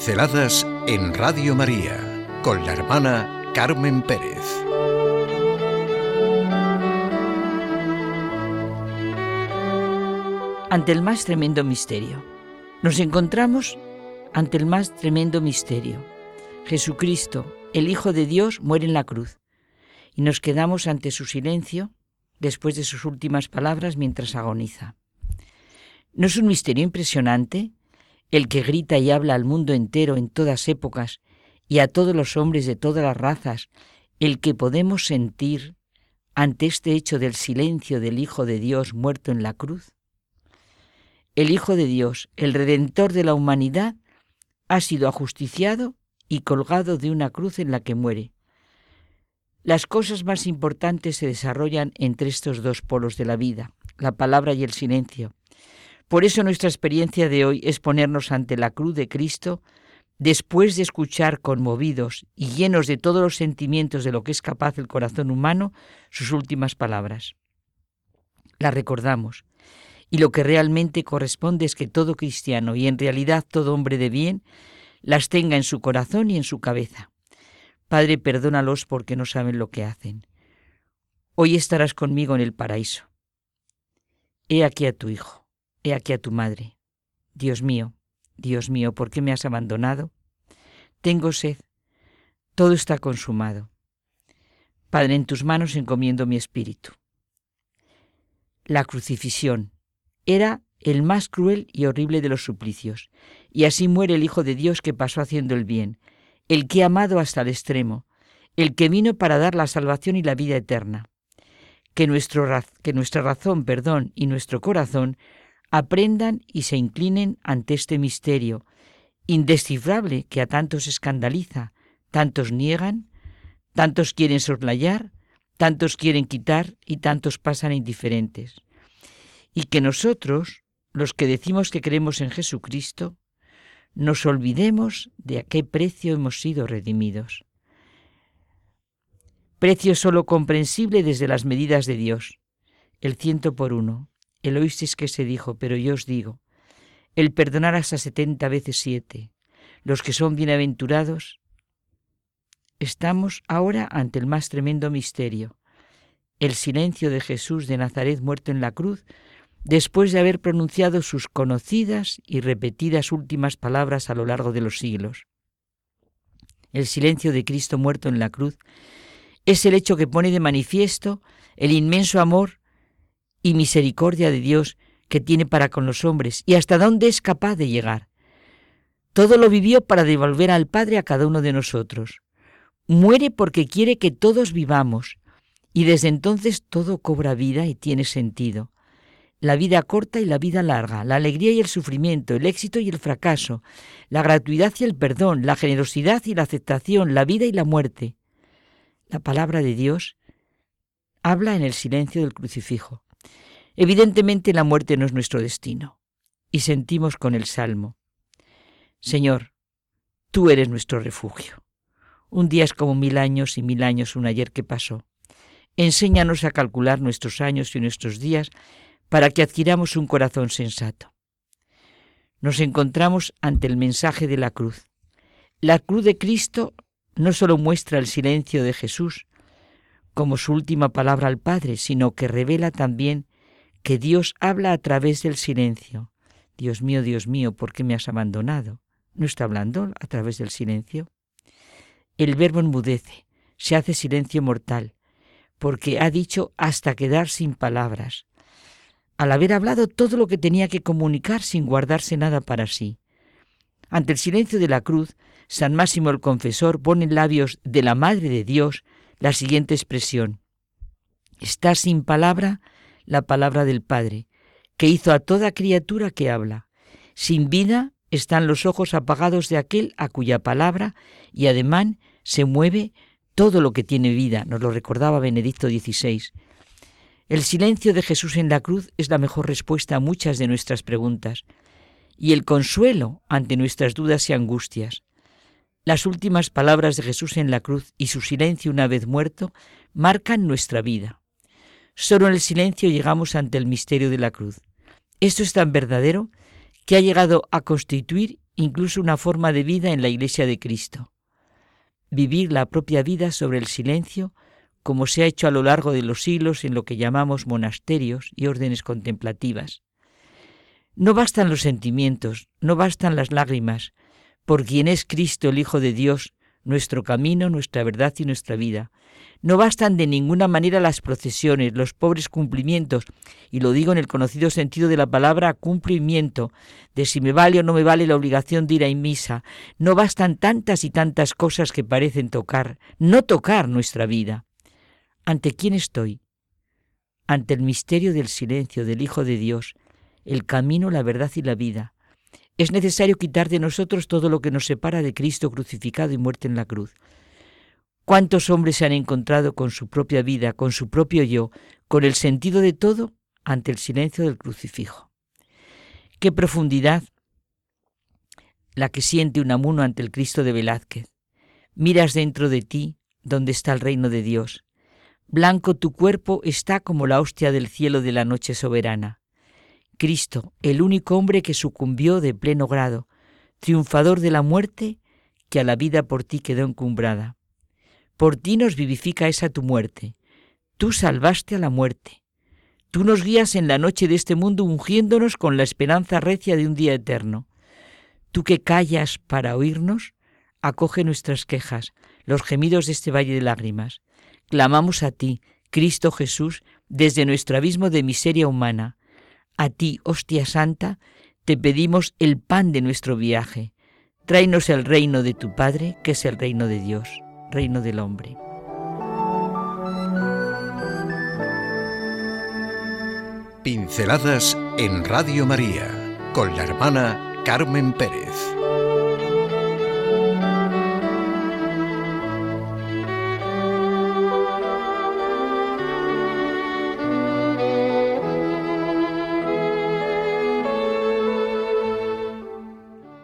Pinceladas en Radio María con la hermana Carmen Pérez. Ante el más tremendo misterio. Nos encontramos ante el más tremendo misterio. Jesucristo, el Hijo de Dios, muere en la cruz. Y nos quedamos ante su silencio después de sus últimas palabras mientras agoniza. ¿No es un misterio impresionante? El que grita y habla al mundo entero en todas épocas y a todos los hombres de todas las razas, el que podemos sentir ante este hecho del silencio del Hijo de Dios muerto en la cruz? El Hijo de Dios, el Redentor de la humanidad, ha sido ajusticiado y colgado de una cruz en la que muere. Las cosas más importantes se desarrollan entre estos dos polos de la vida, la palabra y el silencio. Por eso nuestra experiencia de hoy es ponernos ante la cruz de Cristo después de escuchar conmovidos y llenos de todos los sentimientos de lo que es capaz el corazón humano sus últimas palabras. Las recordamos. Y lo que realmente corresponde es que todo cristiano y en realidad todo hombre de bien las tenga en su corazón y en su cabeza. Padre, perdónalos porque no saben lo que hacen. Hoy estarás conmigo en el paraíso. He aquí a tu Hijo. He aquí a tu madre. Dios mío, Dios mío, ¿por qué me has abandonado? Tengo sed. Todo está consumado. Padre, en tus manos encomiendo mi espíritu. La crucifixión era el más cruel y horrible de los suplicios, y así muere el Hijo de Dios que pasó haciendo el bien, el que ha amado hasta el extremo, el que vino para dar la salvación y la vida eterna. Que, nuestro, que nuestra razón, perdón, y nuestro corazón aprendan y se inclinen ante este misterio indescifrable que a tantos escandaliza, tantos niegan, tantos quieren soslayar, tantos quieren quitar y tantos pasan indiferentes. Y que nosotros, los que decimos que creemos en Jesucristo, nos olvidemos de a qué precio hemos sido redimidos. Precio solo comprensible desde las medidas de Dios, el ciento por uno, el oísteis que se dijo, pero yo os digo, el perdonar hasta setenta veces siete, los que son bienaventurados, estamos ahora ante el más tremendo misterio, el silencio de Jesús de Nazaret muerto en la cruz, después de haber pronunciado sus conocidas y repetidas últimas palabras a lo largo de los siglos. El silencio de Cristo muerto en la cruz es el hecho que pone de manifiesto el inmenso amor y misericordia de Dios que tiene para con los hombres y hasta dónde es capaz de llegar. Todo lo vivió para devolver al Padre a cada uno de nosotros. Muere porque quiere que todos vivamos y desde entonces todo cobra vida y tiene sentido. La vida corta y la vida larga, la alegría y el sufrimiento, el éxito y el fracaso, la gratuidad y el perdón, la generosidad y la aceptación, la vida y la muerte. La palabra de Dios habla en el silencio del crucifijo. Evidentemente la muerte no es nuestro destino. Y sentimos con el Salmo, Señor, tú eres nuestro refugio. Un día es como mil años y mil años un ayer que pasó. Enséñanos a calcular nuestros años y nuestros días para que adquiramos un corazón sensato. Nos encontramos ante el mensaje de la cruz. La cruz de Cristo no solo muestra el silencio de Jesús como su última palabra al Padre, sino que revela también que Dios habla a través del silencio. Dios mío, Dios mío, ¿por qué me has abandonado? ¿No está hablando a través del silencio? El verbo enmudece, se hace silencio mortal, porque ha dicho hasta quedar sin palabras, al haber hablado todo lo que tenía que comunicar sin guardarse nada para sí. Ante el silencio de la cruz, San Máximo el Confesor pone en labios de la Madre de Dios la siguiente expresión. Está sin palabra la palabra del Padre, que hizo a toda criatura que habla. Sin vida están los ojos apagados de aquel a cuya palabra y ademán se mueve todo lo que tiene vida, nos lo recordaba Benedicto XVI. El silencio de Jesús en la cruz es la mejor respuesta a muchas de nuestras preguntas y el consuelo ante nuestras dudas y angustias. Las últimas palabras de Jesús en la cruz y su silencio una vez muerto marcan nuestra vida. Solo en el silencio llegamos ante el misterio de la cruz. Esto es tan verdadero que ha llegado a constituir incluso una forma de vida en la Iglesia de Cristo. Vivir la propia vida sobre el silencio, como se ha hecho a lo largo de los siglos en lo que llamamos monasterios y órdenes contemplativas. No bastan los sentimientos, no bastan las lágrimas, por quien es Cristo el Hijo de Dios, nuestro camino, nuestra verdad y nuestra vida. No bastan de ninguna manera las procesiones, los pobres cumplimientos, y lo digo en el conocido sentido de la palabra cumplimiento, de si me vale o no me vale la obligación de ir a misa. No bastan tantas y tantas cosas que parecen tocar, no tocar nuestra vida. ¿Ante quién estoy? Ante el misterio del silencio del Hijo de Dios, el camino, la verdad y la vida. Es necesario quitar de nosotros todo lo que nos separa de Cristo crucificado y muerto en la cruz. ¿Cuántos hombres se han encontrado con su propia vida, con su propio yo, con el sentido de todo ante el silencio del crucifijo? Qué profundidad la que siente un amuno ante el Cristo de Velázquez. Miras dentro de ti donde está el reino de Dios. Blanco tu cuerpo está como la hostia del cielo de la noche soberana. Cristo, el único hombre que sucumbió de pleno grado, triunfador de la muerte, que a la vida por ti quedó encumbrada. Por ti nos vivifica esa tu muerte. Tú salvaste a la muerte. Tú nos guías en la noche de este mundo ungiéndonos con la esperanza recia de un día eterno. Tú que callas para oírnos, acoge nuestras quejas, los gemidos de este valle de lágrimas. Clamamos a ti, Cristo Jesús, desde nuestro abismo de miseria humana. A ti, hostia santa, te pedimos el pan de nuestro viaje. Tráenos el reino de tu Padre, que es el reino de Dios reino del hombre. Pinceladas en Radio María con la hermana Carmen Pérez.